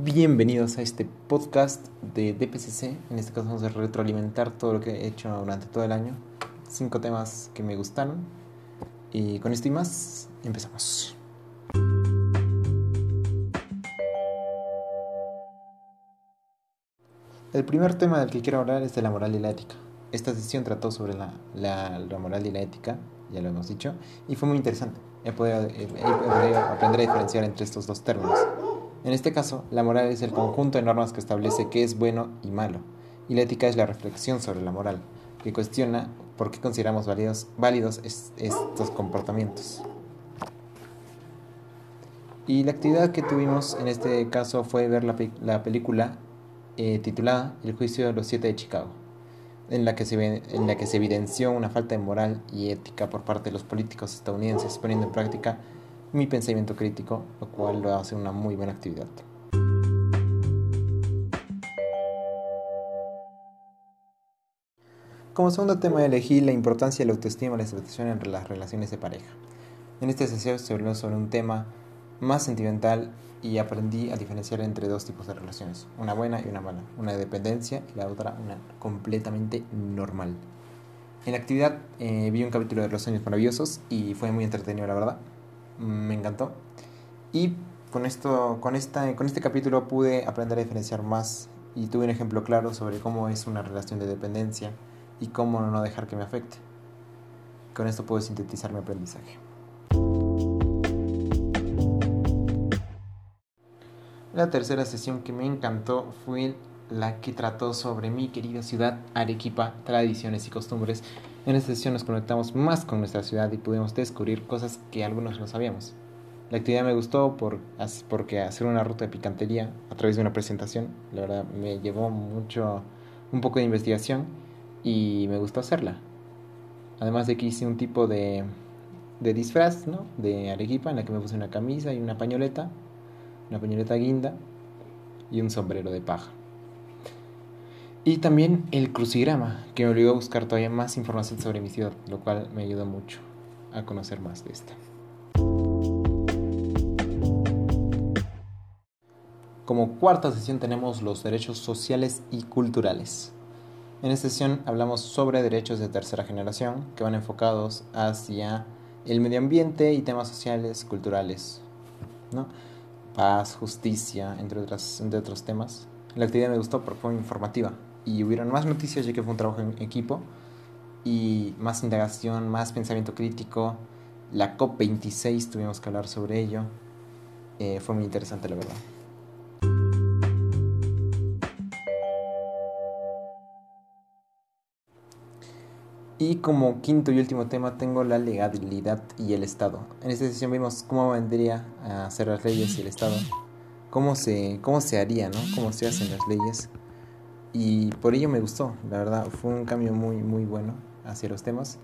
Bienvenidos a este podcast de DPCC. En este caso vamos a retroalimentar todo lo que he hecho durante todo el año. Cinco temas que me gustaron. Y con esto y más, empezamos. El primer tema del que quiero hablar es de la moral y la ética. Esta sesión trató sobre la, la, moral y la ética, ya lo hemos dicho, y fue muy interesante. He podido, he podido aprender a diferenciar entre estos dos términos. En este caso, la moral es el conjunto de normas que establece qué es bueno y malo, y la ética es la reflexión sobre la moral, que cuestiona por qué consideramos válidos, estos comportamientos. Y la actividad que tuvimos en este caso fue ver la, película eh, titulada El juicio de los siete de Chicago, en la que se evidenció una falta de moral y ética por parte de los políticos estadounidenses, poniendo en práctica mi pensamiento crítico, lo cual lo hace una muy buena actividad. Como segundo tema elegí la importancia de la autoestima y la aceptación entre las relaciones de pareja. En este sesión se habló sobre un tema más sentimental y aprendí a diferenciar entre dos tipos de relaciones, una buena y una mala, una de dependencia y la otra una completamente normal. En la actividad eh, vi un capítulo de Los Años Maravillosos y fue muy entretenido la verdad me encantó. Y con, esto, con, esta, con este capítulo pude aprender a diferenciar más y tuve un ejemplo claro sobre cómo es una relación de dependencia y cómo no dejar que me afecte. Con esto puedo sintetizar mi aprendizaje. La tercera sesión que me encantó fue la que trató sobre mi querida ciudad Arequipa, tradiciones y costumbres. En esta sesión nos conectamos más con nuestra ciudad y pudimos descubrir cosas que algunos no sabíamos. La actividad me gustó por, porque hacer una ruta de picantería a través de una presentación, la verdad me llevó mucho, un poco de investigación y me gustó hacerla. Además de que hice un tipo de, de disfraz, ¿no? De Arequipa en la que me puse una camisa y una pañoleta, una pañoleta guinda y un sombrero de paja. Y también el crucigrama, que me obligó a buscar todavía más información sobre mi ciudad, lo cual me ayudó mucho a conocer más de esta. Como cuarta sesión tenemos los derechos sociales y culturales. En esta sesión hablamos sobre derechos de tercera generación que van enfocados hacia el medio ambiente y temas sociales, culturales, ¿no? paz, justicia, entre, otras, entre otros temas. La actividad me gustó porque fue informativa y hubieron más noticias ya que fue un trabajo en equipo y más indagación, más pensamiento crítico. La COP26 tuvimos que hablar sobre ello. Eh, fue muy interesante la verdad. Y como quinto y último tema tengo la legalidad y el Estado. En esta sesión vimos cómo vendría a hacer las leyes y el Estado. Cómo se, cómo se haría, ¿no? Cómo se hacen las leyes y por ello me gustó, la verdad, fue un cambio muy, muy bueno hacia los temas.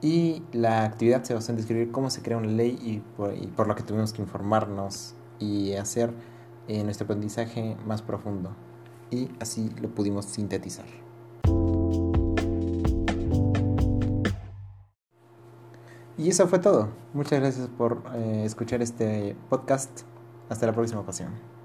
Y la actividad se basó en describir cómo se crea una ley y por, lo que tuvimos que informarnos y hacer eh, nuestro aprendizaje más profundo. Y así lo pudimos sintetizar. Y eso fue todo. Muchas gracias por eh, escuchar este podcast. Hasta la próxima ocasión.